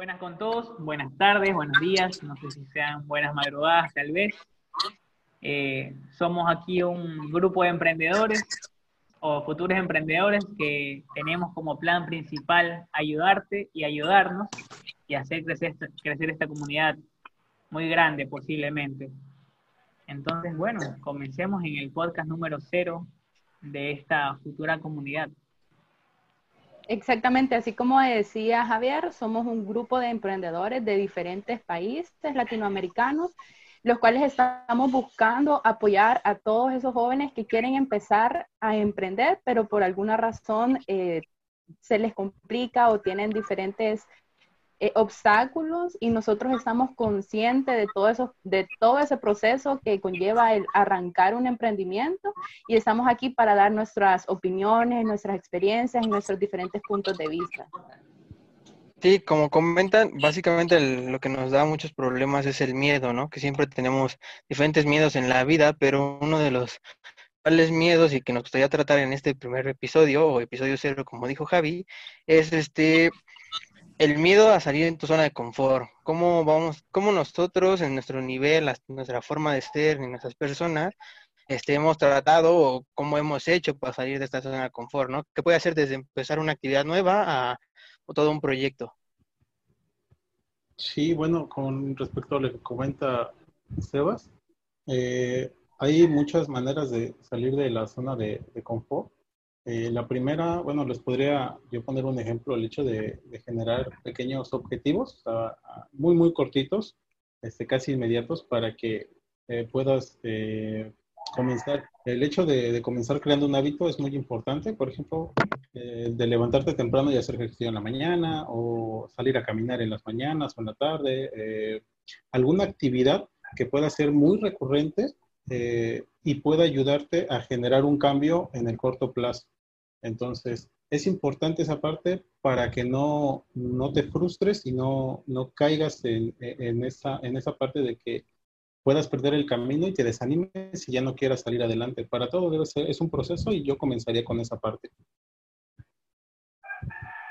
Buenas con todos, buenas tardes, buenos días, no sé si sean buenas madrugadas tal vez. Eh, somos aquí un grupo de emprendedores o futuros emprendedores que tenemos como plan principal ayudarte y ayudarnos y hacer crecer, crecer esta comunidad muy grande posiblemente. Entonces, bueno, comencemos en el podcast número cero de esta futura comunidad. Exactamente, así como decía Javier, somos un grupo de emprendedores de diferentes países latinoamericanos, los cuales estamos buscando apoyar a todos esos jóvenes que quieren empezar a emprender, pero por alguna razón eh, se les complica o tienen diferentes eh, obstáculos y nosotros estamos conscientes de todo, eso, de todo ese proceso que conlleva el arrancar un emprendimiento y estamos aquí para dar nuestras opiniones, nuestras experiencias y nuestros diferentes puntos de vista. Sí, como comentan, básicamente lo que nos da muchos problemas es el miedo, ¿no? Que siempre tenemos diferentes miedos en la vida, pero uno de los principales miedos y que nos gustaría tratar en este primer episodio o episodio cero, como dijo Javi, es este el miedo a salir en tu zona de confort, cómo vamos, cómo nosotros en nuestro nivel, nuestra forma de ser, en nuestras personas, este, hemos tratado o cómo hemos hecho para salir de esta zona de confort, ¿no? ¿Qué puede hacer desde empezar una actividad nueva a todo un proyecto? Sí, bueno, con respecto a lo que comenta Sebas, eh, hay muchas maneras de salir de la zona de confort. Eh, la primera, bueno, les podría yo poner un ejemplo, el hecho de, generar pequeños objetivos, muy, muy cortitos, este, casi inmediatos, para que eh, puedas eh, comenzar. El hecho de, comenzar creando un hábito es muy importante, por ejemplo, de levantarte temprano y hacer ejercicio en la mañana, o salir a caminar en las mañanas o en la tarde, alguna actividad que pueda ser muy recurrente y pueda ayudarte a generar un cambio en el corto plazo. Entonces, es importante esa parte para que no, no te frustres y no, no caigas en, en, esa, en esa parte de que puedas perder el camino y te desanimes y ya no quieras salir adelante. Para todo debe ser, es un proceso y yo comenzaría con esa parte.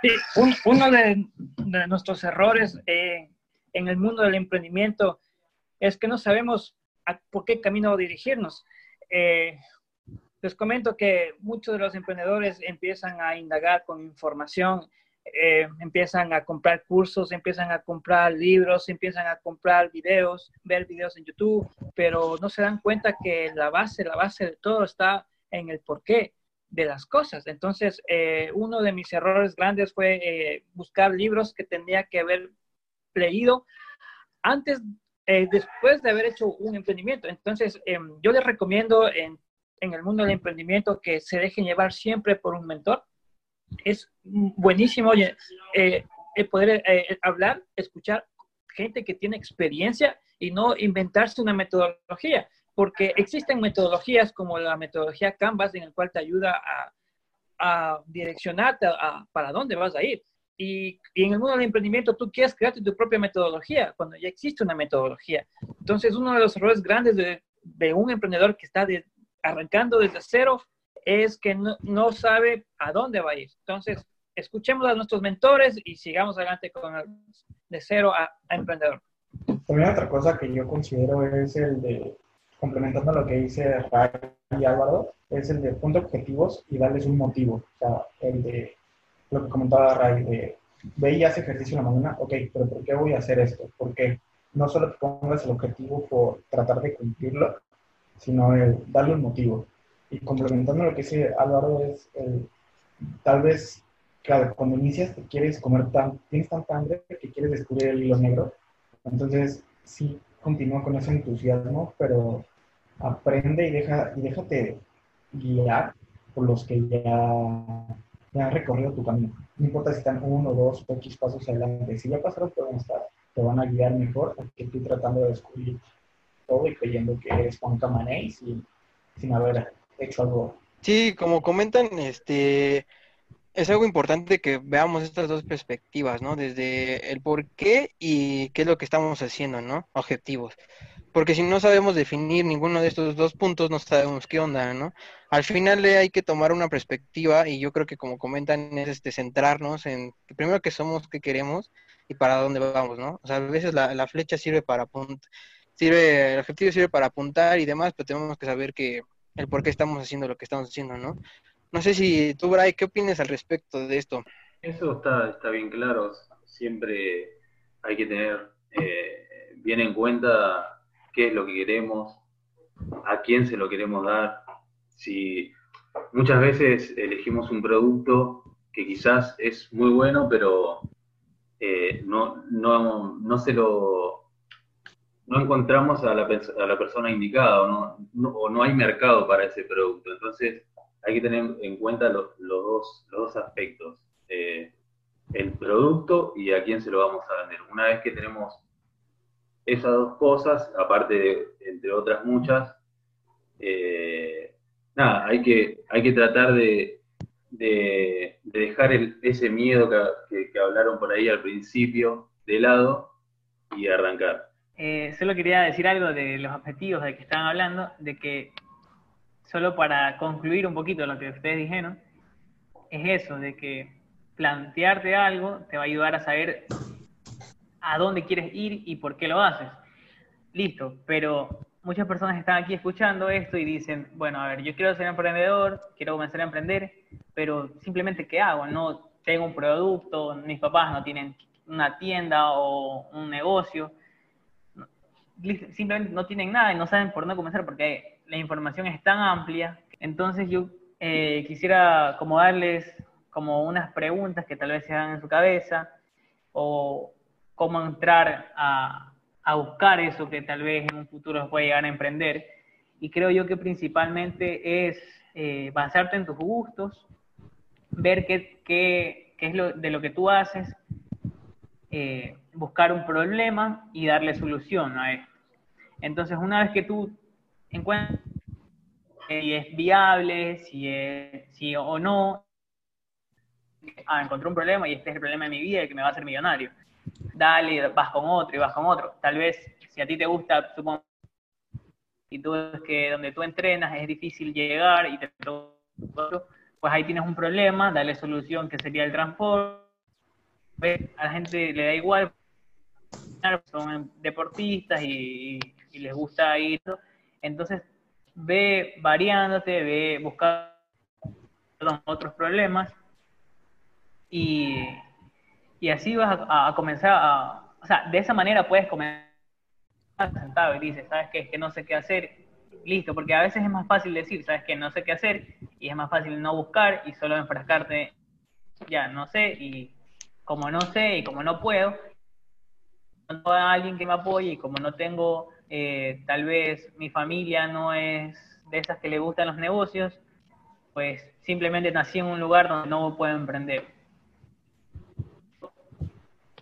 Sí, uno de, de, nuestros errores eh, en el mundo del emprendimiento es que no sabemos a, por qué camino dirigirnos. Eh, les comento que muchos de los emprendedores empiezan a indagar con información, eh, empiezan a comprar cursos, empiezan a comprar libros, empiezan a comprar videos, ver videos en YouTube, pero no se dan cuenta que la base, la base de todo está en el porqué de las cosas. Entonces, eh, uno de mis errores grandes fue eh, buscar libros que tenía que haber leído antes, después de haber hecho un emprendimiento. Entonces, em, yo les recomiendo en el mundo del emprendimiento que se dejen llevar siempre por un mentor. Es buenísimo eh, poder eh, hablar, escuchar gente que tiene experiencia y no inventarse una metodología, porque existen metodologías como la metodología Canvas en el cual te ayuda a, direccionarte a, para dónde vas a ir. Y, en el mundo del emprendimiento tú quieres crearte tu propia metodología cuando ya existe una metodología. Entonces, uno de los errores grandes de, de un emprendedor que está de, arrancando desde cero es que no, sabe a dónde va a ir. Entonces, escuchemos a nuestros mentores y sigamos adelante con el, de cero a, emprendedor. También otra cosa que yo considero es el de, complementando lo que dice Ray y Álvaro, es el de puntos objetivos y darles un motivo. O sea, el de lo que comentaba Ray, de ve y hace ejercicio en la mañana, ok, pero ¿por qué voy a hacer esto? Porque no solo te pongas el objetivo por tratar de cumplirlo, sino el darle un motivo. Y complementando lo que dice Álvaro, es tal vez cuando inicias te quieres comer tan, tienes tanta hambre que quieres descubrir el hilo negro. Entonces, sí, continúa con ese entusiasmo, pero aprende y, deja, y déjate guiar por los que ya, ya han recorrido tu camino. No importa si están uno, dos o X pasos adelante. Si ya pasaron por donde estás, te van a guiar mejor que estoy tratando de descubrir todo y creyendo que eres Juan Camanés y sin haber hecho algo. Sí, como comentan, este es algo importante que veamos estas dos perspectivas, ¿no? Desde el por qué y qué es lo que estamos haciendo, ¿no? Objetivos. Porque si no sabemos definir ninguno de estos dos puntos, no sabemos qué onda, ¿no? Al final hay que tomar una perspectiva y yo creo que como comentan es este centrarnos en primero que somos, qué queremos y para dónde vamos, ¿no? O sea, a veces la, la flecha sirve para apuntar, sirve, el objetivo sirve para apuntar y demás, pero tenemos que saber que el por qué estamos haciendo lo que estamos haciendo, ¿no? No sé si tú, Bray, ¿qué opinas al respecto de esto? Eso está, está bien claro. Siempre hay que tener eh, bien en cuenta qué es lo que queremos, a quién se lo queremos dar. Si muchas veces elegimos un producto que quizás es muy bueno, pero eh, no, no, no se lo no encontramos a la, persona indicada o no, o no hay mercado para ese producto. Entonces, hay que tener en cuenta los, dos, los dos aspectos, eh, el producto y a quién se lo vamos a vender. Una vez que tenemos esas dos cosas, aparte de, entre otras muchas, eh, nada, hay que, hay que tratar de, de, dejar ese miedo que, que, hablaron por ahí al principio de lado y arrancar. Eh, solo quería decir algo de los objetivos de que estaban hablando, de que solo para concluir un poquito lo que ustedes dijeron, es eso, de que plantearte algo te va a ayudar a saber a dónde quieres ir y por qué lo haces. Listo, pero muchas personas están aquí escuchando esto y dicen, bueno, a ver, yo quiero ser emprendedor, quiero comenzar a emprender, pero simplemente ¿qué hago? No tengo un producto, mis papás no tienen una tienda o un negocio, simplemente no tienen nada y no saben por dónde comenzar porque la información es tan amplia. Entonces yo eh, quisiera como darles como unas preguntas que tal vez se hagan en su cabeza o cómo entrar a, a buscar eso que tal vez en un futuro puede llegar a emprender. Y creo yo que principalmente es eh, basarte en tus gustos, ver qué, qué, qué es lo, de lo que tú haces, eh, buscar un problema y darle solución a esto. Entonces, una vez que tú encuentra si es viable, si, es, si o no. Ah, encontré un problema y este es el problema de mi vida, el que me va a hacer millonario. Dale, vas con otro y vas con otro. Tal vez, si a ti te gusta, supongo, y tú ves que donde tú entrenas es difícil llegar y te pues ahí tienes un problema, dale solución que sería el transporte. A la gente le da igual, son deportistas y, y les gusta ir entonces, ve variándote, ve buscando otros problemas y, y así vas a, comenzar a, o sea, de esa manera puedes comenzar sentado y dices, ¿sabes qué? Es que no sé qué hacer, listo, porque a veces es más fácil decir, ¿sabes qué? No sé qué hacer y es más fácil no buscar y solo enfrascarte, ya, no sé, y como no sé y como no puedo, no tengo alguien que me apoye y como no tengo eh, tal vez mi familia no es de esas que le gustan los negocios, pues simplemente nací en un lugar donde no puedo emprender.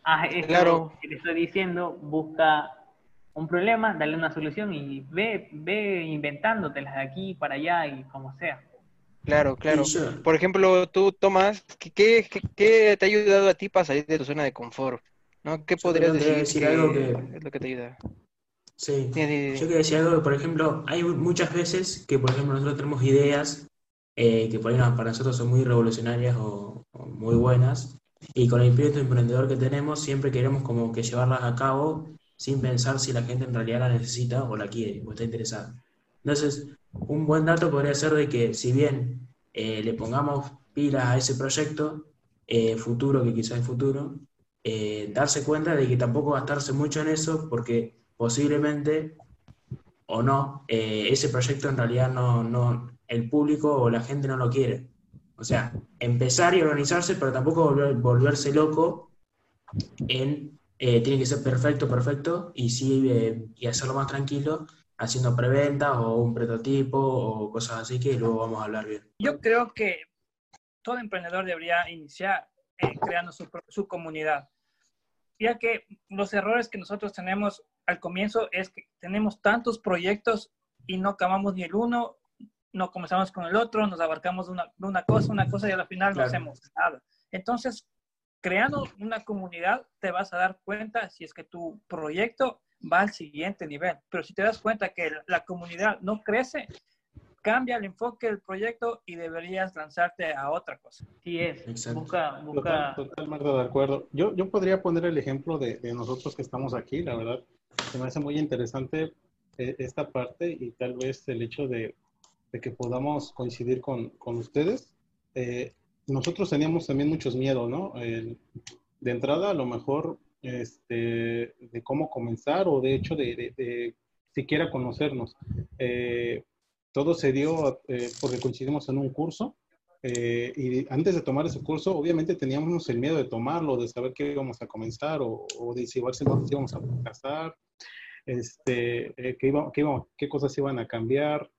Ah, claro. que te estoy diciendo, busca un problema, dale una solución y ve, ve inventándotelas de aquí para allá y como sea. Claro, claro. Por ejemplo, tú, Tomás, ¿qué, qué, te ha ayudado a ti para salir de tu zona de confort? ¿no? ¿Qué podrías decir, algo que es lo que te ayuda? Sí. Yo quería decir algo, por ejemplo, hay muchas veces que, por ejemplo, nosotros tenemos ideas eh, que para nosotros son muy revolucionarias o, muy buenas, y con el espíritu emprendedor que tenemos, siempre queremos como que llevarlas a cabo sin pensar si la gente en realidad la necesita o la quiere o está interesada. Entonces, un buen dato podría ser de que si bien eh, le pongamos pilas a ese proyecto, eh, futuro, que quizás es futuro, darse cuenta de que tampoco gastarse mucho en eso porque posiblemente o no, eh, ese proyecto en realidad no, no, el público o la gente no lo quiere. O sea, empezar y organizarse, pero tampoco volverse loco en eh, tiene que ser perfecto, perfecto, y sí, eh, y hacerlo más tranquilo, haciendo preventas o un prototipo o cosas así que luego vamos a hablar bien. Yo creo que todo emprendedor debería iniciar creando su, su comunidad, ya que los errores que nosotros tenemos al comienzo es que tenemos tantos proyectos y no acabamos ni el uno, no comenzamos con el otro, nos abarcamos una, una cosa, una cosa y al final no hacemos nada. Entonces, creando una comunidad te vas a dar cuenta si es que tu proyecto va al siguiente nivel. Pero si te das cuenta que la comunidad no crece, cambia el enfoque del proyecto y deberías lanzarte a otra cosa. Sí es. Exacto. Busca, busca. Totalmente de acuerdo. Yo, yo podría poner el ejemplo de, de nosotros que estamos aquí, la verdad. Se me hace muy interesante eh, esta parte y tal vez el hecho de, de que podamos coincidir con, con ustedes. Eh, nosotros teníamos también muchos miedos, ¿no? De entrada, a lo mejor, este, de cómo comenzar o de hecho de, de- de siquiera conocernos. Eh, todo se dio eh, porque coincidimos en un curso eh, y antes de tomar ese curso, obviamente teníamos el miedo de tomarlo, de saber qué íbamos a comenzar o, o de si íbamos a fracasar, este, eh, qué, iba- qué iba- qué cosas iban a cambiar,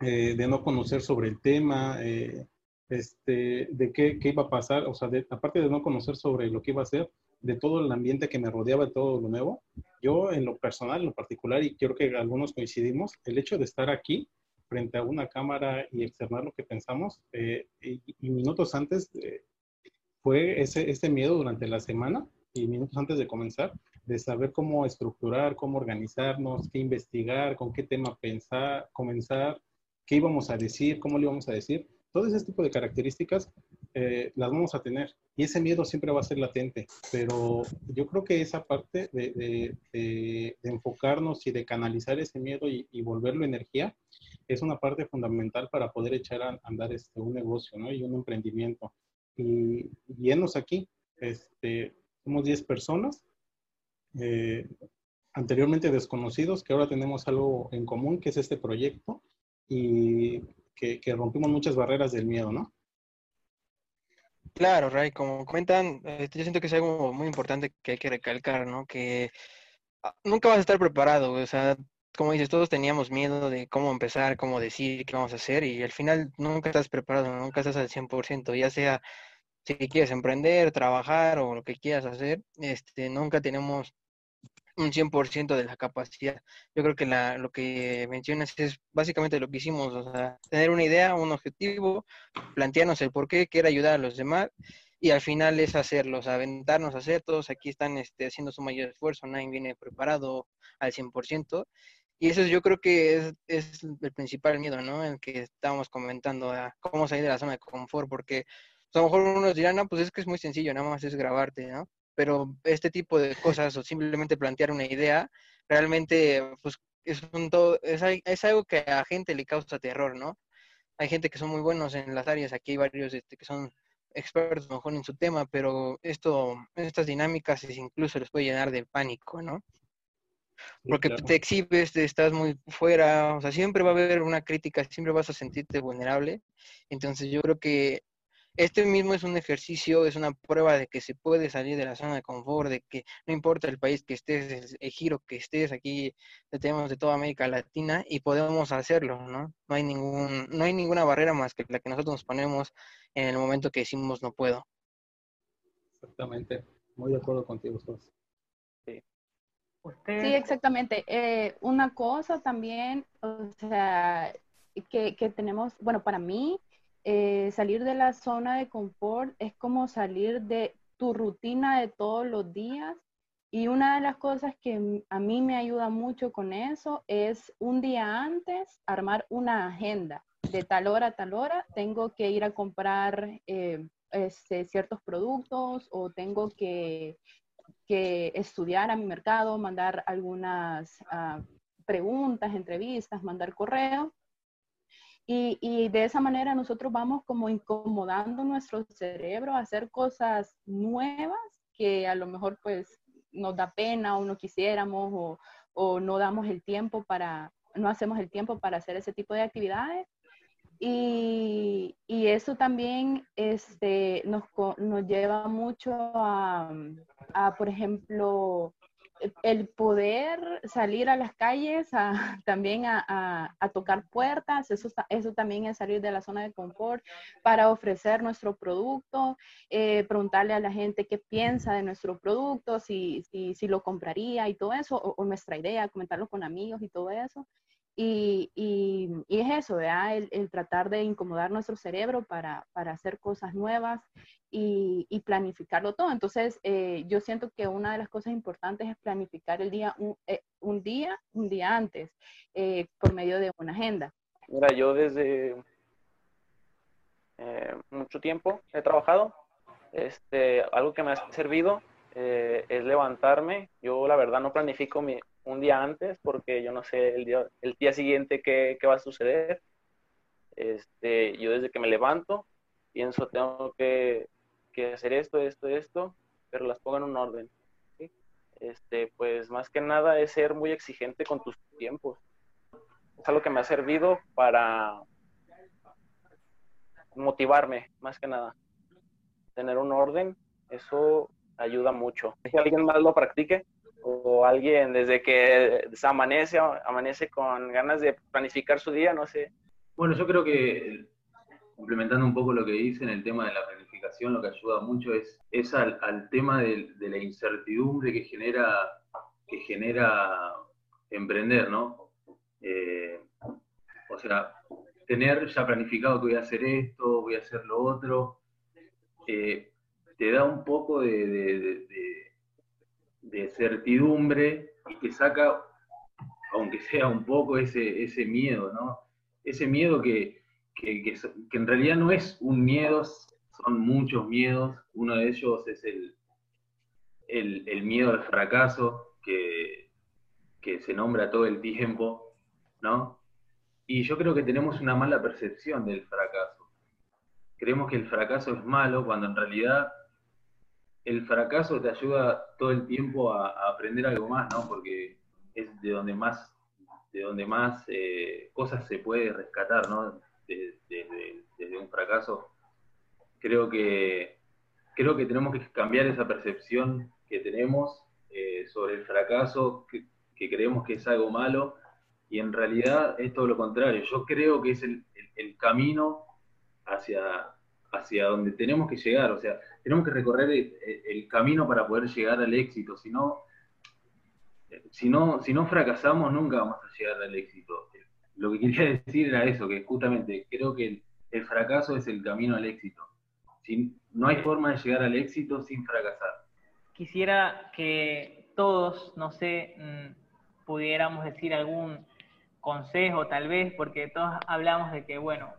eh, de no conocer sobre el tema, eh, este, de qué, qué iba a pasar, o sea, aparte de no conocer sobre lo que iba a hacer, de todo el ambiente que me rodeaba, de todo lo nuevo, yo en lo personal, en lo particular, y creo que algunos coincidimos, el hecho de estar aquí frente a una cámara y externar lo que pensamos, eh, y, minutos antes fue ese, ese miedo durante la semana y minutos antes de comenzar, de saber cómo estructurar, cómo organizarnos, qué investigar, con qué tema pensar, comenzar, qué íbamos a decir, cómo le íbamos a decir. Todo ese tipo de características eh, las vamos a tener y ese miedo siempre va a ser latente, pero yo creo que esa parte de, de- de- de enfocarnos y de canalizar ese miedo y, y volverlo energía es una parte fundamental para poder echar a andar este, un negocio ¿no? y un emprendimiento. Y, y aquí, este, somos 10 personas, eh, anteriormente desconocidos, que ahora tenemos algo en común, que es este proyecto, y que, que rompimos muchas barreras del miedo, ¿no? Claro, Ray, como comentan, eh, yo siento que es algo muy importante que hay que recalcar, ¿no? Que ah, nunca vas a estar preparado, o sea, como dices, todos teníamos miedo de cómo empezar, cómo decir, qué vamos a hacer, y al final nunca estás preparado, nunca estás al 100%, ya sea si quieres emprender, trabajar o lo que quieras hacer, este, nunca tenemos un 100% de la capacidad. Yo creo que lo que mencionas es básicamente lo que hicimos, tener una idea, un objetivo, plantearnos el por qué, quiere ayudar a los demás y al final es hacerlos, aventarnos a hacer, todos aquí están este, haciendo su mayor esfuerzo, nadie viene preparado al 100%. Y eso yo creo que es, es el principal miedo, ¿no? El que estábamos comentando, a cómo salir de la zona de confort, porque pues, a lo mejor unos dirán, no, pues es que es muy sencillo, nada más es grabarte, ¿no? Pero este tipo de cosas o simplemente plantear una idea, realmente pues es, un todo, es, es algo que a gente le causa terror, ¿no? Hay gente que son muy buenos en las áreas, aquí hay varios este, que son expertos mejor en su tema, pero esto, estas dinámicas incluso les puede llenar de pánico, ¿no? Porque claro. te exhibes, te estás muy fuera, o sea, siempre va a haber una crítica, siempre vas a sentirte vulnerable. Entonces yo creo que este mismo es un ejercicio, es una prueba de que se puede salir de la zona de confort, de que no importa el país que estés, el, el giro que estés, aquí tenemos de toda América Latina y podemos hacerlo, ¿no? No hay ningún, no hay ninguna barrera más que la que nosotros nos ponemos en el momento que decimos no puedo. Exactamente. Muy de acuerdo contigo, Sos. Usted, Sí, exactamente. Eh, una cosa también, o sea, que, que tenemos, bueno, para mí, eh, salir de la zona de confort es como salir de tu rutina de todos los días. Y una de las cosas que a mí me ayuda mucho con eso es un día antes armar una agenda. De tal hora a tal hora tengo que ir a comprar eh, este, ciertos productos o tengo que que estudiar a mi mercado, mandar algunas ah, preguntas, entrevistas, mandar correo. Y, de esa manera nosotros vamos como incomodando nuestro cerebro a hacer cosas nuevas que a lo mejor pues nos da pena o no quisiéramos o, no damos el tiempo para, no hacemos el tiempo para hacer ese tipo de actividades. Y, eso también este, nos, nos lleva mucho a, por ejemplo, el poder salir a las calles, a, también a, tocar puertas, eso, eso también es salir de la zona de confort para ofrecer nuestro producto, eh, preguntarle a la gente qué piensa de nuestro producto, si, si, si lo compraría y todo eso, o, o nuestra idea, comentarlo con amigos y todo eso. Y, y- y es eso, ¿verdad? El, el tratar de incomodar nuestro cerebro para, para hacer cosas nuevas y, y planificarlo todo. Entonces, eh, yo siento que una de las cosas importantes es planificar el día un, eh, un día, un día antes, eh, por medio de una agenda. Mira, yo desde eh, mucho tiempo he trabajado. Este, algo que me ha servido eh, es levantarme. Yo la verdad no planifico mi, un día antes porque yo no sé el día, el día siguiente qué, qué va a suceder. Este, yo desde que me levanto pienso tengo que, que, hacer esto, esto, esto, pero las pongo en un orden. Este, pues más que nada es ser muy exigente con tus tiempos. Es algo que me ha servido para motivarme, más que nada. Tener un orden, eso ayuda mucho. Si alguien más lo practique o alguien desde que se amanece, amanece con ganas de planificar su día, no sé. Bueno, yo creo que complementando un poco lo que dice en el tema de la planificación, lo que ayuda mucho es, es al, tema de, la incertidumbre que genera, que genera emprender, ¿no? Eh, o sea, tener ya planificado que voy a hacer esto, voy a hacer lo otro, eh, te da un poco de, de, certidumbre y te saca, aunque sea un poco, ese, ese miedo, ¿no? Ese miedo que, que, en realidad no es un miedo, son muchos miedos. Uno de ellos es el, el, el miedo al fracaso, que, que se nombra todo el tiempo, ¿no? Y yo creo que tenemos una mala percepción del fracaso. Creemos que el fracaso es malo cuando en realidad el fracaso te ayuda todo el tiempo a, aprender algo más, ¿no? Porque es de donde más, de donde más eh, cosas se puede rescatar, ¿no? Desde, un fracaso. Creo que, creo que tenemos que cambiar esa percepción que tenemos eh, sobre el fracaso, que, que creemos que es algo malo y en realidad es todo lo contrario. Yo creo que es el, camino hacia, hacia donde tenemos que llegar, o sea, tenemos que recorrer el, camino para poder llegar al éxito, si no, si no, fracasamos nunca vamos a llegar al éxito. Lo que quería decir era eso, que justamente creo que el, fracaso es el camino al éxito. No hay forma de llegar al éxito sin fracasar. Quisiera que todos, no sé, mm, pudiéramos decir algún consejo tal vez, porque todos hablamos de que, bueno,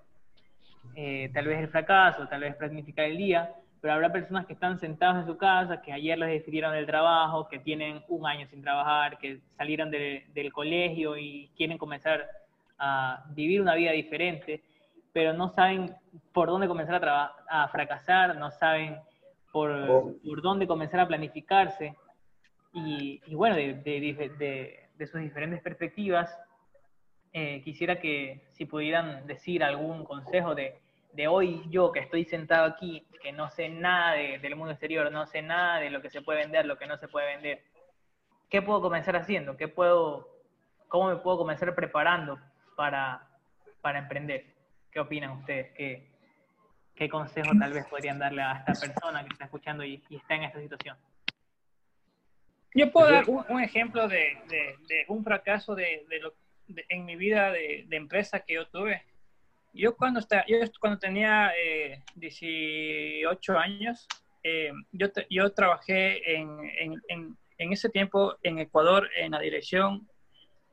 eh, tal vez el fracaso, tal vez planificar el día, pero habrá personas que están sentados en su casa, que ayer les despidieron del trabajo, que tienen un año sin trabajar, que salieron del colegio y quieren comenzar a vivir una vida diferente, pero no saben por dónde comenzar a, a fracasar, no saben por, oh. por, dónde comenzar a planificarse. Y, y bueno, de, de, de sus diferentes perspectivas, eh, quisiera que si pudieran decir algún consejo de, de, hoy yo que estoy sentado aquí, que no sé nada del mundo exterior, no sé nada de lo que se puede vender, lo que no se puede vender. ¿Qué puedo comenzar haciendo? ¿Qué puedo, ¿Cómo me puedo comenzar preparando para, para emprender? ¿Qué opinan ustedes? ¿Qué, ¿Qué consejo tal vez podrían darle a esta persona que está escuchando y, está en esta situación? Yo puedo dar un, ejemplo de, de, de, un fracaso de, de, lo, en mi vida de, empresa que yo tuve. Yo cuando, estaba, yo cuando tenía 18 eh, años, eh, yo, yo trabajé en, en, en, ese tiempo en Ecuador en la Dirección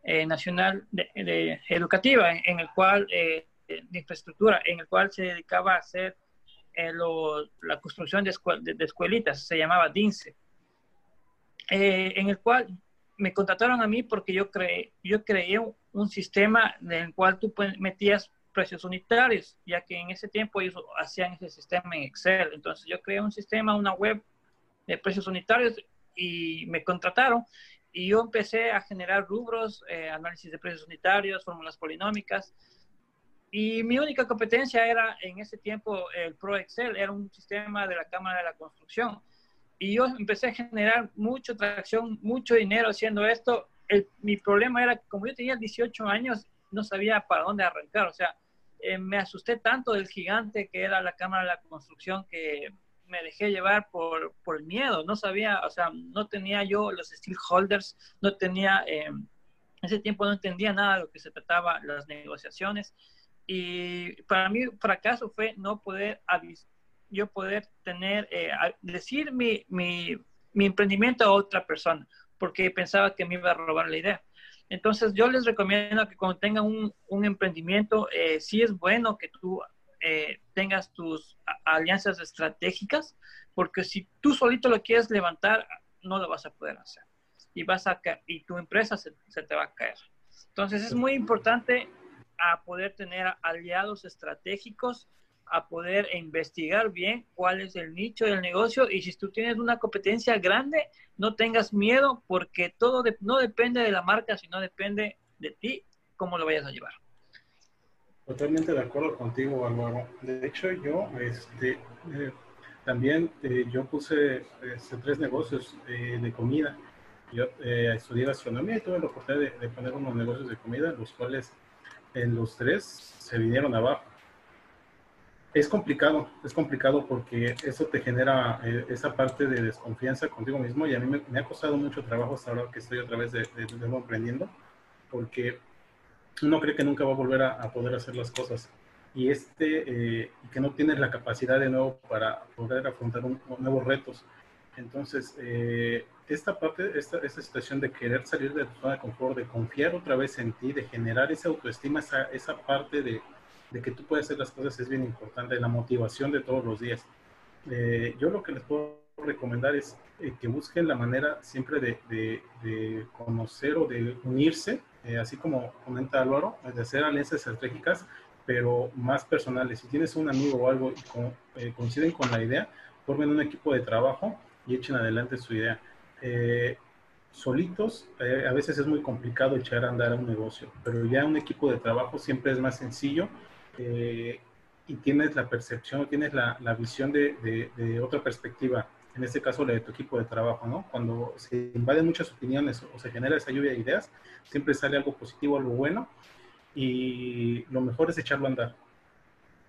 eh, Nacional de, Educativa, en, el cual, de infraestructura, en el cual se dedicaba a hacer la construcción de, de, escuelitas, se llamaba DINSE, en el cual me contrataron a mí porque yo creé, yo creé un, sistema en el cual tú metías precios unitarios, ya que en ese tiempo ellos hacían ese sistema en Excel. Entonces yo creé un sistema, una web de precios unitarios y me contrataron y yo empecé a generar rubros, eh, análisis de precios unitarios, fórmulas polinómicas. Y mi única competencia era en ese tiempo el Pro Excel, era un sistema de la Cámara de la Construcción y yo empecé a generar mucha tracción, mucho dinero haciendo esto. El, mi problema era que como yo tenía 18 años, no sabía para dónde arrancar. O sea, eh, me asusté tanto del gigante que era la Cámara de la Construcción que me dejé llevar por, por el miedo. No sabía, o sea, no tenía yo los holders, no tenía, eh, en ese tiempo no entendía nada de lo que se trataba las negociaciones. Y para mí fracaso fue no poder avisar yo poder tener, eh, decir mi, mi, mi, emprendimiento a otra persona, porque pensaba que me iba a robar la idea. Entonces yo les recomiendo que cuando tengan un, un emprendimiento, eh, sí es bueno que tú eh, tengas tus alianzas estratégicas, porque si tú solito lo quieres levantar, no lo vas a poder hacer. Y, vas a y tu empresa se, se te va a caer. Entonces es muy importante a poder tener aliados estratégicos, a poder investigar bien cuál es el nicho del negocio y si tú tienes una competencia grande, no tengas miedo porque todo no depende de la marca, sino depende de ti, cómo lo vayas a llevar. Totalmente de acuerdo contigo, Álvaro. De hecho, yo este, eh, también eh, yo puse este, tres negocios eh, de comida. Yo estudié gastronomía y tuve la oportunidad de, de poner unos negocios de comida, los cuales en los tres se vinieron abajo. Es complicado, es complicado porque eso te genera esa parte de desconfianza contigo mismo y a mí me, ha costado mucho trabajo hasta ahora que estoy otra vez de, de, de aprendiendo, porque uno cree que nunca va a volver a, poder hacer las cosas y este eh, que no tienes la capacidad de nuevo para poder afrontar nuevos retos. Entonces, eh, esta parte, esta, esta situación de querer salir de tu zona de confort, de confiar otra vez en ti, de generar esa autoestima, esa, esa parte de, de que tú puedes hacer las cosas es bien importante, la motivación de todos los días. Eh, yo lo que les puedo recomendar es que busquen la manera siempre de, de, de conocer o de unirse eh, así como comenta Álvaro, de hacer alianzas estratégicas, pero más personales. Si tienes un amigo o algo y eh, coinciden con la idea, formen un equipo de trabajo y echen adelante su idea. Eh, solitos, a veces es muy complicado echar a andar a un negocio, pero ya un equipo de trabajo siempre es más sencillo y tienes la percepción, tienes la, la visión de, de otra perspectiva en este caso la de tu equipo de trabajo, ¿no? Cuando se invaden muchas opiniones o se genera esa lluvia de ideas, siempre sale algo positivo, algo bueno, y lo mejor es echarlo a andar,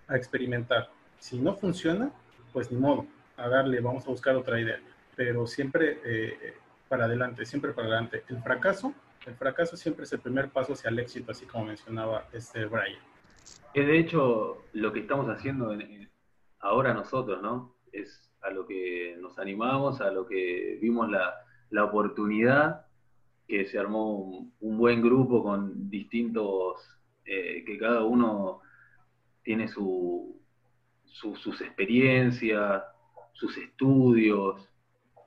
a experimentar. Si no funciona, pues ni modo, a darle, vamos a buscar otra idea, pero siempre eh, para adelante, siempre para adelante. El fracaso, el fracaso siempre es el primer paso hacia el éxito, así como mencionaba este Brian. Que de hecho lo que estamos haciendo ahora nosotros, ¿no? Es a lo que nos animamos, a lo que vimos la, la oportunidad, que se armó un, buen grupo con distintos, eh, que cada uno tiene su, sus experiencias, sus estudios,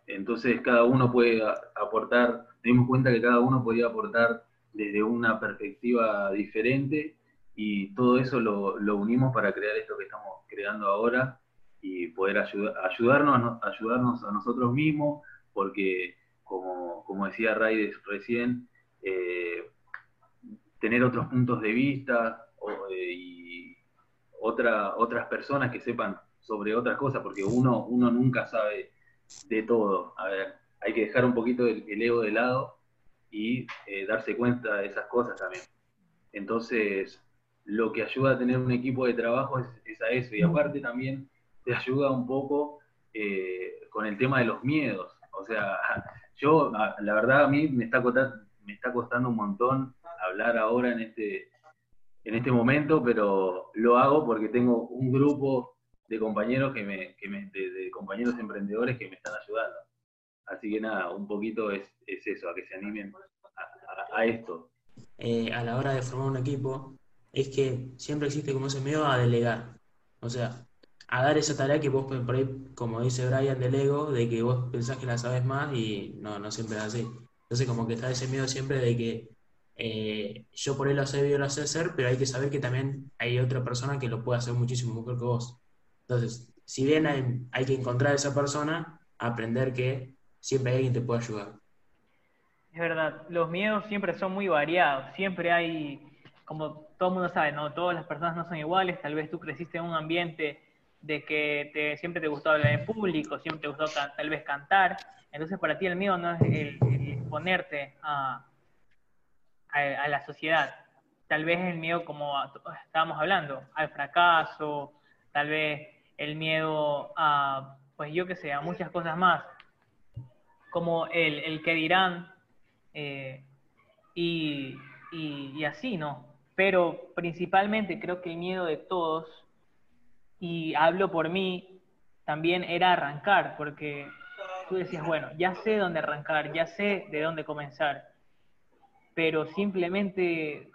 entonces cada uno puede aportar, dimos cuenta que cada uno podía aportar desde una perspectiva diferente y todo eso lo, lo unimos para crear esto que estamos creando ahora, y poder ayudarnos, ayudarnos a nosotros mismos, porque como, como decía Raides recién, eh, tener otros puntos de vista eh, y otra, otras personas que sepan sobre otras cosas, porque uno, uno nunca sabe de todo. A ver, hay que dejar un poquito el, ego de lado y eh, darse cuenta de esas cosas también. Entonces, lo que ayuda a tener un equipo de trabajo es, es a eso. Y aparte también te ayuda un poco eh, con el tema de los miedos. O sea, yo, la verdad, a mí me está, costando, me está costando un montón hablar ahora en este, en este momento, pero lo hago porque tengo un grupo de compañeros que me, que me de, compañeros emprendedores que me están ayudando. Así que nada, un poquito es, es eso, a que se animen a, esto. Eh, a la hora de formar un equipo, es que siempre existe como ese miedo a delegar. O sea, a dar esa tarea que vos, por ahí, como dice Brian del ego, de que vos pensás que la sabes más y no, no siempre es así. Entonces, como que está ese miedo siempre de que eh, yo por ahí lo sé, yo lo sé hacer, pero hay que saber que también hay otra persona que lo puede hacer muchísimo mejor que vos. Entonces, si bien hay, que encontrar a esa persona, aprender que siempre hay alguien que te puede ayudar. Es verdad, los miedos siempre son muy variados, siempre hay, como todo el mundo sabe, no todas las personas no son iguales, tal vez tú creciste en un ambiente de que siempre te gustó hablar en público, siempre te gustó tal vez cantar, entonces para ti el miedo no es el, exponerte a, a, la sociedad, tal vez el miedo como estábamos hablando, al fracaso, tal vez el miedo a, pues yo que sé, a muchas cosas más, como el, el que dirán, eh, y, y así, ¿no? Pero principalmente creo que el miedo de todos y hablo por mí, también era arrancar, porque tú decías, bueno, ya sé dónde arrancar, ya sé de dónde comenzar. pero simplemente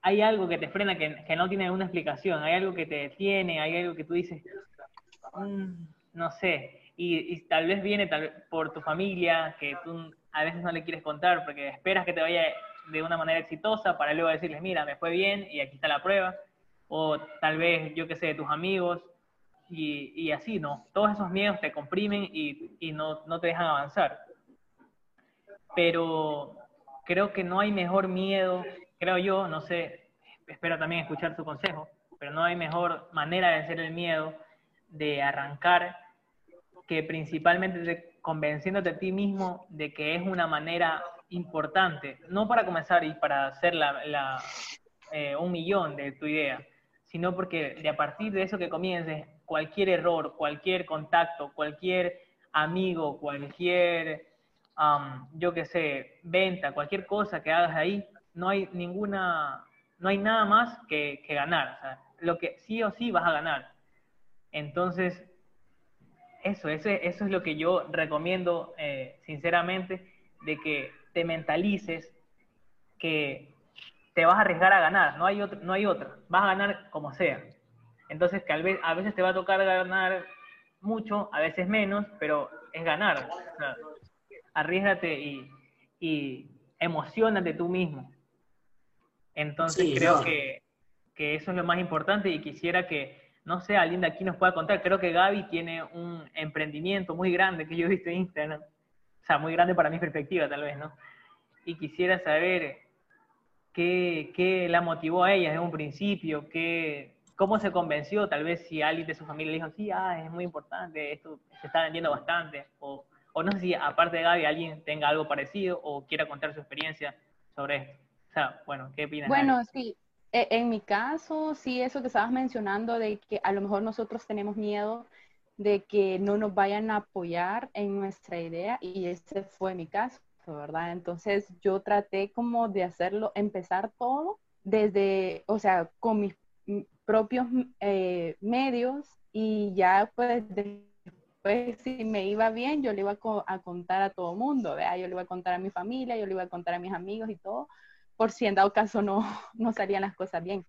hay algo que te frena que, no tiene ninguna explicación, hay algo que te detiene, hay algo que tú dices, mm, no sé, y, tal vez viene por tu familia, que tú a veces no le quieres contar porque esperas que te vaya de una manera exitosa para luego decirles, mira, me fue bien y aquí está la prueba, o tal vez, yo qué sé, de tus amigos, y, y, así, ¿no? Todos esos miedos te comprimen y, y no, no te dejan avanzar. Pero creo que no hay mejor miedo creo yo, no sé, espero también escuchar tu consejo, pero no hay mejor manera de vencer el miedo, de arrancar, que principalmente convenciéndote a ti mismo de que es una manera importante, no para comenzar y para hacer la, eh, un millón de tu idea, sino porque de a partir de eso que comiences, cualquier error, cualquier contacto, cualquier amigo, cualquier, yo qué sé, venta, cualquier cosa que hagas ahí, no hay ninguna, no hay nada más que, ganar. O sea, lo que sí o sí vas a ganar. Entonces, eso, ese, eso es lo que yo recomiendo eh, sinceramente, de que te mentalices que te vas a arriesgar a ganar, no hay otro, no hay otra, vas a ganar como sea. Entonces, que a veces te va a tocar ganar mucho, a veces menos, pero es ganar. O arriesgate y, y emocionate tú mismo. Entonces creo que, eso es lo más importante y quisiera que, no sé, alguien de aquí nos pueda contar. Creo que Gaby tiene un emprendimiento muy grande que yo he visto en Instagram. O sea, muy grande para mi perspectiva tal vez, ¿no? Y quisiera saber qué, qué la motivó a ella desde un principio, qué, cómo se convenció, tal vez si alguien de su familia le dijo, sí, ah, es muy importante, esto se está vendiendo bastante, o, o no sé si aparte de Gaby alguien tenga algo parecido o quiera contar su experiencia sobre esto bueno, ¿qué opinas? Bueno, sí, e, en mi caso, sí, eso que estabas mencionando de que a lo mejor nosotros tenemos miedo de que no nos vayan a apoyar en nuestra idea y ese fue mi caso, ¿verdad? Entonces yo traté como de hacerlo, empezar todo desde, o sea, con mis propios eh, medios y ya pues después si me iba bien yo le iba a, contar a todo mundo, ¿verdad? Yo le iba a contar a mi familia, yo le iba a contar a mis amigos y todo, por si en dado caso no, no salían las cosas bien.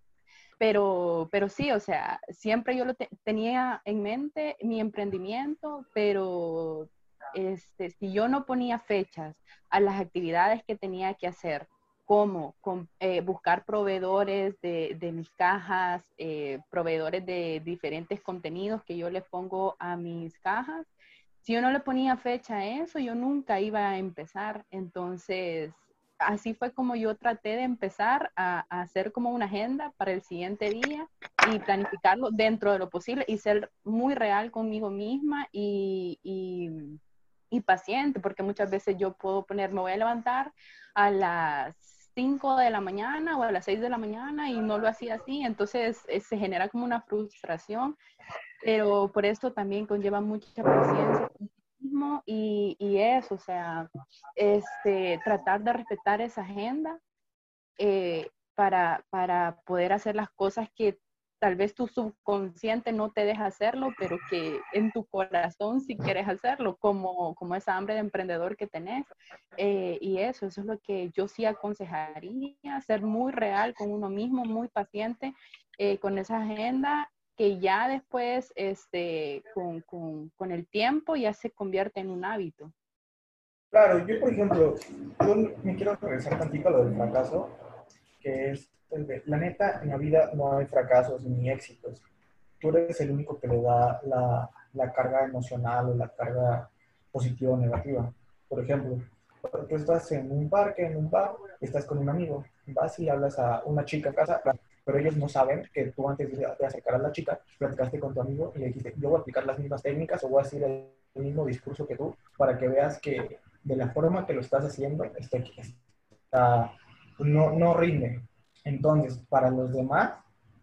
Pero, pero sí, o sea, siempre yo lo tenía en mente mi emprendimiento, pero este, si yo no ponía fechas a las actividades que tenía que hacer, como eh, buscar proveedores de, de mis cajas, eh, proveedores de diferentes contenidos que yo les pongo a mis cajas, si yo no le ponía fecha a eso, yo nunca iba a empezar. Entonces, así fue como yo traté de empezar a, hacer como una agenda para el siguiente día y planificarlo dentro de lo posible y ser muy real conmigo misma y, y, paciente, porque muchas veces yo puedo poner, me voy a levantar a las 5 de la mañana o a las 6 de la mañana y no lo hacía así, entonces eh, se genera como una frustración, pero por esto también conlleva mucha paciencia y, y, eso, o sea, este, tratar de respetar esa agenda eh, para, para poder hacer las cosas que tal vez tu subconsciente no te deja hacerlo, pero que en tu corazón sí quieres hacerlo, como, como esa hambre de emprendedor que tenés. Eh, y eso, eso es lo que yo sí aconsejaría, ser muy real con uno mismo, muy paciente eh, con esa agenda que ya después, este, con, con, con, el tiempo, ya se convierte en un hábito. Claro, yo por ejemplo, yo me quiero regresar tantito a lo del fracaso, que es, la neta, en la vida no hay fracasos ni éxitos. Tú eres el único que le da la, la carga emocional o la carga positiva o negativa. Por ejemplo, tú estás en un parque, en un bar, estás con un amigo, vas y hablas a una chica en casa, pero ellos no saben que tú antes de, acercar a la chica, platicaste con tu amigo y le dijiste, yo voy a aplicar las mismas técnicas o voy a decir el, mismo discurso que tú para que veas que de la forma que lo estás haciendo, está, está, no, no rinde. Entonces, para los demás,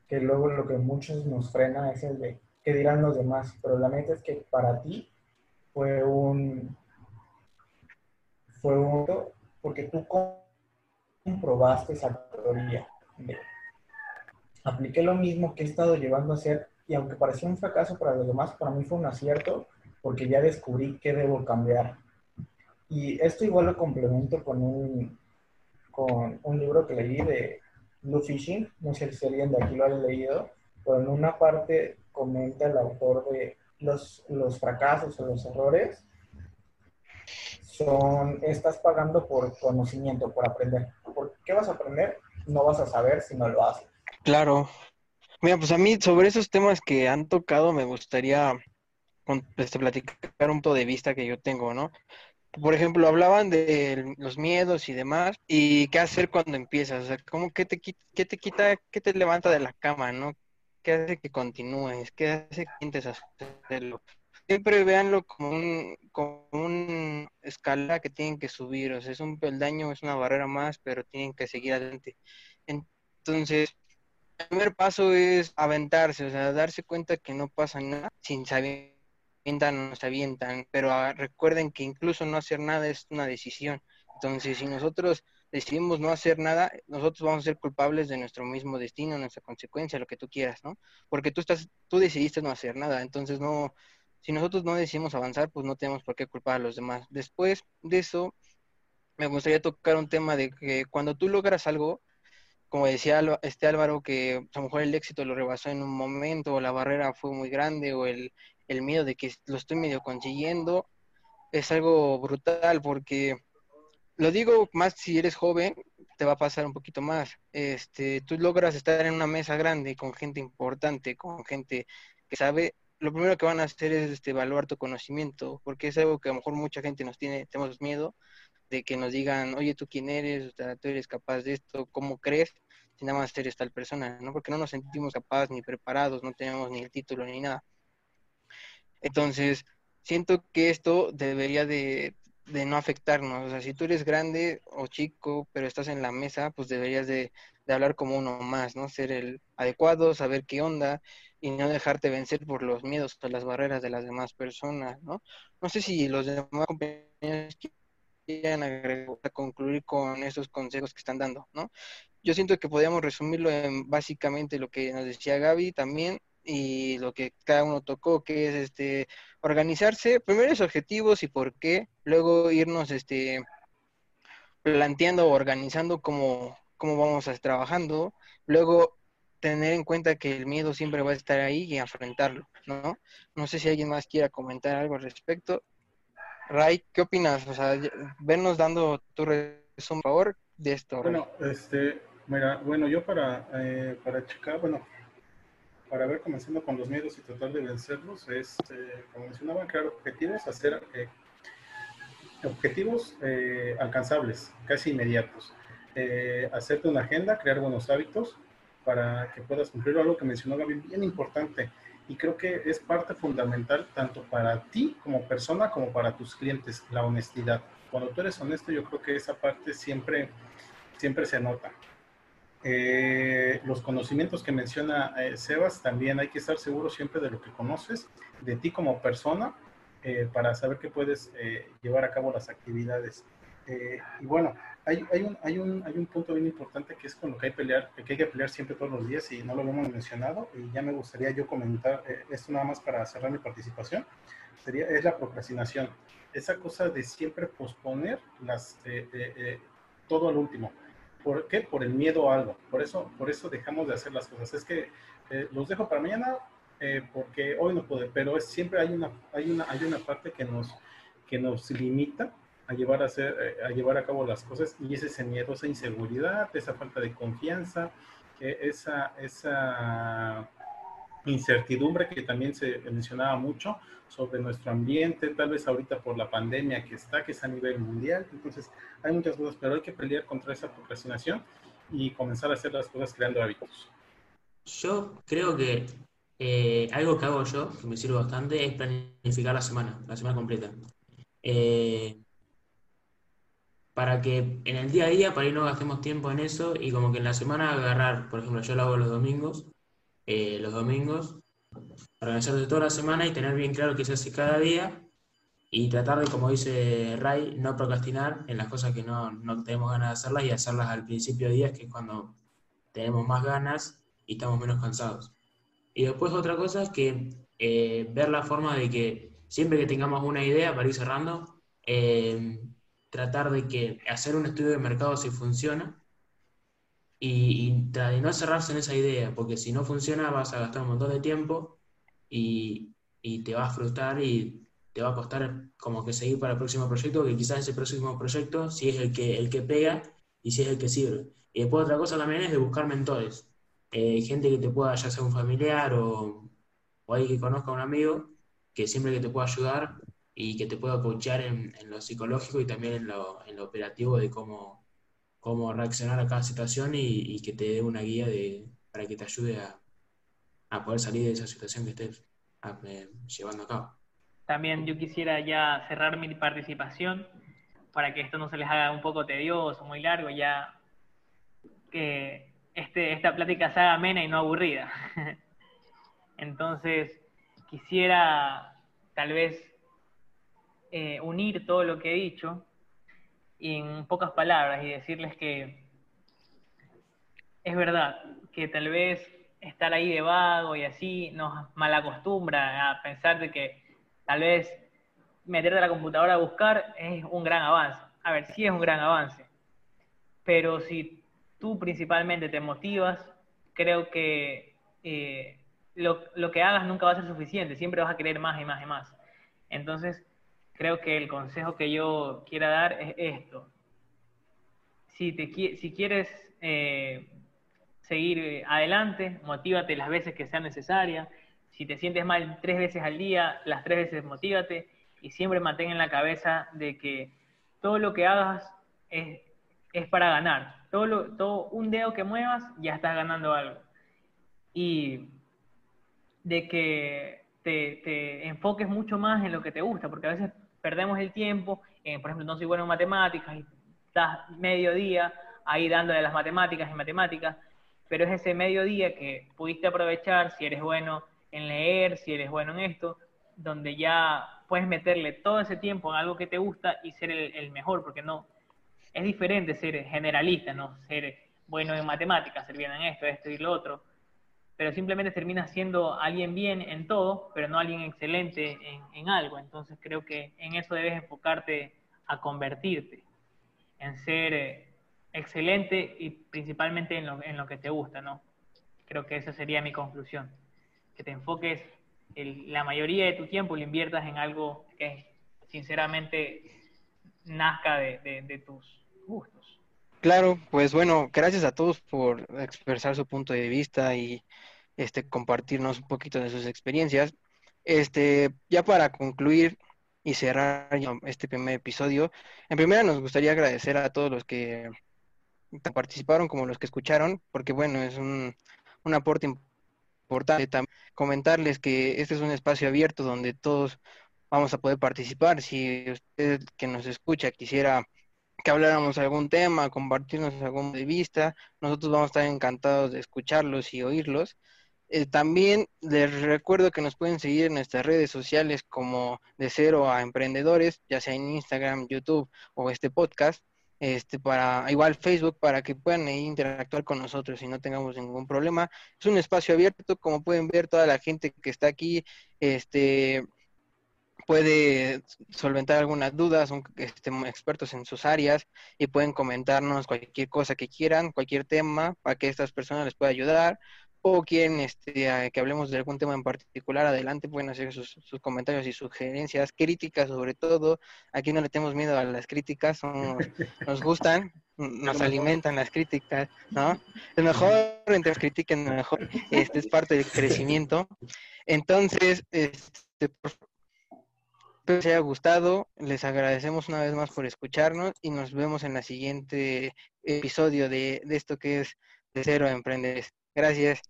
que luego lo que muchos nos frena es el de qué dirán los demás, pero la neta es que para ti fue un fue un porque tú comprobaste esa teoría de apliqué lo mismo que he estado llevando a hacer y aunque parecía un fracaso para los demás, para mí fue un acierto porque ya descubrí qué debo cambiar. Y esto igual lo complemento con un, con un libro que leí de Blue Fishing, no sé si alguien de aquí lo ha leído, pero en una parte comenta el autor de los, los fracasos o los errores son, estás pagando por conocimiento, por aprender. ¿Por qué vas a aprender? No vas a saber si no lo haces. Claro. Mira, pues a mí sobre esos temas que han tocado me gustaría este, platicar un punto de vista que yo tengo, ¿no? Por ejemplo, hablaban de los miedos y demás, y qué hacer cuando empiezas, o sea, ¿cómo, qué, te, qué te quita, qué te levanta de la cama, ¿no? ¿Qué hace que continúes? ¿Qué hace que intentes hacerlo? Siempre véanlo como un, como un escala que tienen que subir, o sea, es un peldaño, es una barrera más, pero tienen que seguir adelante. Entonces, primer paso es aventarse, o sea, darse cuenta que no pasa nada sin saber avientan no se avientan, pero ah, recuerden que incluso no hacer nada es una decisión. Entonces, si nosotros decidimos no hacer nada, nosotros vamos a ser culpables de nuestro mismo destino, nuestra consecuencia, lo que tú quieras, ¿no? Porque tú estás, tú decidiste no hacer nada, entonces no, si nosotros no decidimos avanzar, pues no tenemos por qué culpar a los demás. Después de eso, me gustaría tocar un tema de que cuando tú logras algo, como decía este Álvaro, que a lo mejor el éxito lo rebasó en un momento, o la barrera fue muy grande, o el, el miedo de que lo estoy medio consiguiendo, es algo brutal porque lo digo más si eres joven, te va a pasar un poquito más. Este, tú logras estar en una mesa grande con gente importante, con gente que sabe, lo primero que van a hacer es este, evaluar tu conocimiento, porque es algo que a lo mejor mucha gente nos tiene, tenemos miedo de que nos digan, oye, ¿tú quién eres? O sea, ¿tú eres capaz de esto? ¿Cómo crees? Si nada más eres tal persona, ¿no? Porque no nos sentimos capaces ni preparados, no tenemos ni el título ni nada. Entonces, siento que esto debería de, no afectarnos. O sea, si tú eres grande o chico, pero estás en la mesa, pues deberías de, hablar como uno más, ¿no? Ser el adecuado, saber qué onda y no dejarte vencer por los miedos o las barreras de las demás personas, ¿no? No sé si los demás compañeros agregar, concluir con esos consejos que están dando, ¿no? Yo siento que podríamos resumirlo en básicamente lo que nos decía Gaby también, y lo que cada uno tocó, que es este organizarse, primero es objetivos y por qué, luego irnos este planteando organizando cómo, cómo vamos a trabajando, luego tener en cuenta que el miedo siempre va a estar ahí y afrontarlo, ¿no? No sé si alguien más quiera comentar algo al respecto. Ray, ¿qué opinas? O sea, vernos dando tu resumen, por favor, de esto. Bueno, este, mira, bueno, yo para, eh, para checar, bueno, para ver, comenzando con los miedos y tratar de vencerlos, es, eh, como mencionaba, crear objetivos, hacer eh, objetivos eh, alcanzables, casi inmediatos. hacerte una agenda, crear buenos hábitos para que puedas cumplir algo que mencionaba bien, bien importante. Y creo que es parte fundamental tanto para ti como persona como para tus clientes, la honestidad. Cuando tú eres honesto, yo creo que esa parte siempre, siempre se nota. Eh, los conocimientos que menciona eh, Sebas, también hay que estar seguro siempre de lo que conoces, de ti como persona, eh, para saber que puedes llevar a cabo las actividades. Y bueno, hay, hay, un, hay, un, hay un punto bien importante que es con lo que hay, pelear, que hay que pelear siempre todos los días y no lo hemos mencionado y ya me gustaría yo comentar esto nada más para cerrar mi participación, sería, es la procrastinación. Esa cosa de siempre posponer las, todo al último ¿Por qué? Por el miedo a algo. Por eso, por eso dejamos de hacer las cosas. Es que eh, los dejo para mañana eh, porque hoy no puedo, pero es, siempre hay una, hay, una, hay una parte que nos, que nos limita a llevar a, hacer, eh, a llevar a cabo las cosas y es ese miedo, esa inseguridad, esa falta de confianza, esa, esa incertidumbre que también se mencionaba mucho sobre nuestro ambiente, tal vez ahorita por la pandemia que está, que es a nivel mundial. Entonces, hay muchas cosas, pero hay que pelear contra esa procrastinación y comenzar a hacer las cosas creando hábitos. Yo creo que eh, algo que hago yo, que me sirve bastante, es planificar la semana, la semana completa. Eh, para que en el día a día, para ir no gastemos tiempo en eso y como que en la semana agarrar, por ejemplo, yo lo hago los domingos, eh, los domingos, organizarse toda la semana y tener bien claro qué se hace cada día y tratar de, como dice Ray, no procrastinar en las cosas que no, no tenemos ganas de hacerlas y hacerlas al principio de días, que es cuando tenemos más ganas y estamos menos cansados. Y después otra cosa es que eh, ver la forma de que siempre que tengamos una idea para ir cerrando, eh, tratar de que hacer un estudio de mercado si funciona y, y, no cerrarse en esa idea, porque si no funciona vas a gastar un montón de tiempo y, y te vas a frustrar y te va a costar como que seguir para el próximo proyecto, que quizás ese próximo proyecto, si es el que, el que pega y si es el que sirve. Y después otra cosa también es de buscar mentores. Eh, gente que te pueda, ya sea un familiar o, o alguien que conozca a un amigo, que siempre que te pueda ayudar y que te pueda coachar en, lo psicológico y también en lo, en lo, operativo de cómo, cómo reaccionar a cada situación y, que te dé una guía de, para que te ayude a, a poder salir de esa situación que estés eh, llevando a cabo. También yo quisiera ya cerrar mi participación para que esto no se les haga un poco tedioso, muy largo, ya que este, esta plática se haga amena y no aburrida. Entonces, quisiera tal vez eh, unir todo lo que he dicho en pocas palabras y decirles que es verdad que tal vez estar ahí de vago y así nos malacostumbra a pensar de que tal vez meterte a la computadora a buscar es un gran avance. A ver, sí es un gran avance, pero si tú principalmente te motivas, creo que eh, lo, lo, que hagas nunca va a ser suficiente, siempre vas a querer más y más y más. Entonces, creo que el consejo que yo quiera dar es esto. Si, te, si quieres eh, seguir adelante, motívate las veces que sea necesaria. Si te sientes mal tres veces al día, las tres veces motívate y siempre mantén en la cabeza de que todo lo que hagas es, es para ganar todo, todo un dedo que muevas, ya estás ganando algo. Y de que te, te, enfoques mucho más en lo que te gusta, porque a veces perdemos el tiempo, por ejemplo, no soy bueno en matemáticas y estás medio día ahí dándole las matemáticas y matemáticas, pero es ese medio día que pudiste aprovechar si eres bueno en leer, si eres bueno en esto, donde ya puedes meterle todo ese tiempo en algo que te gusta y ser el, el mejor, porque no, es diferente ser generalista, ¿no? Ser bueno en matemáticas, ser bien en esto, esto y lo otro, pero simplemente terminas siendo alguien bien en todo, pero no alguien excelente en, algo. Entonces creo que en eso debes enfocarte a convertirte, en ser eh, excelente y principalmente en lo, en lo, que te gusta, ¿no? Creo que esa sería mi conclusión, que te enfoques la mayoría de tu tiempo lo inviertas en algo que sinceramente nazca de, de tus gustos. Claro, pues bueno, gracias a todos por expresar su punto de vista y este compartirnos un poquito de sus experiencias. Este, ya para concluir y cerrar este primer episodio, en primera nos gustaría agradecer a todos los que participaron como los que escucharon, porque bueno, es un, un aporte importante. También comentarles que este es un espacio abierto donde todos vamos a poder participar. Si usted que nos escucha quisiera que habláramos algún tema, compartirnos algún de vista. Nosotros vamos a estar encantados de escucharlos y oírlos. Eh, también les recuerdo que nos pueden seguir en nuestras redes sociales como de cero a emprendedores, ya sea en Instagram, YouTube o este podcast, este para igual Facebook para que puedan interactuar con nosotros y no tengamos ningún problema. Es un espacio abierto, como pueden ver toda la gente que está aquí, este puede solventar algunas dudas, son este, expertos en sus áreas y pueden comentarnos cualquier cosa que quieran, cualquier tema para que estas personas les pueda ayudar o quieren este, que hablemos de algún tema en particular, adelante pueden hacer sus, comentarios y sugerencias, críticas sobre todo. Aquí no le tenemos miedo a las críticas, nos gustan, nos alimentan las críticas, ¿no? Es mejor, entre critiquen mejor, este es parte del crecimiento. Entonces, este, por Espero les haya gustado. Les agradecemos una vez más por escucharnos y nos vemos en el siguiente episodio de, esto que es De Cero a Emprendedores. Gracias.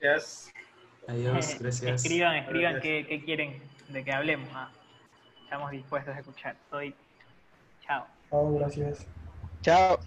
Gracias. Adiós, eh, gracias. Escriban, escriban qué, quieren de que hablemos. Ah. Estamos dispuestos a escuchar. Soy. Chao. Chao, gracias. Chao.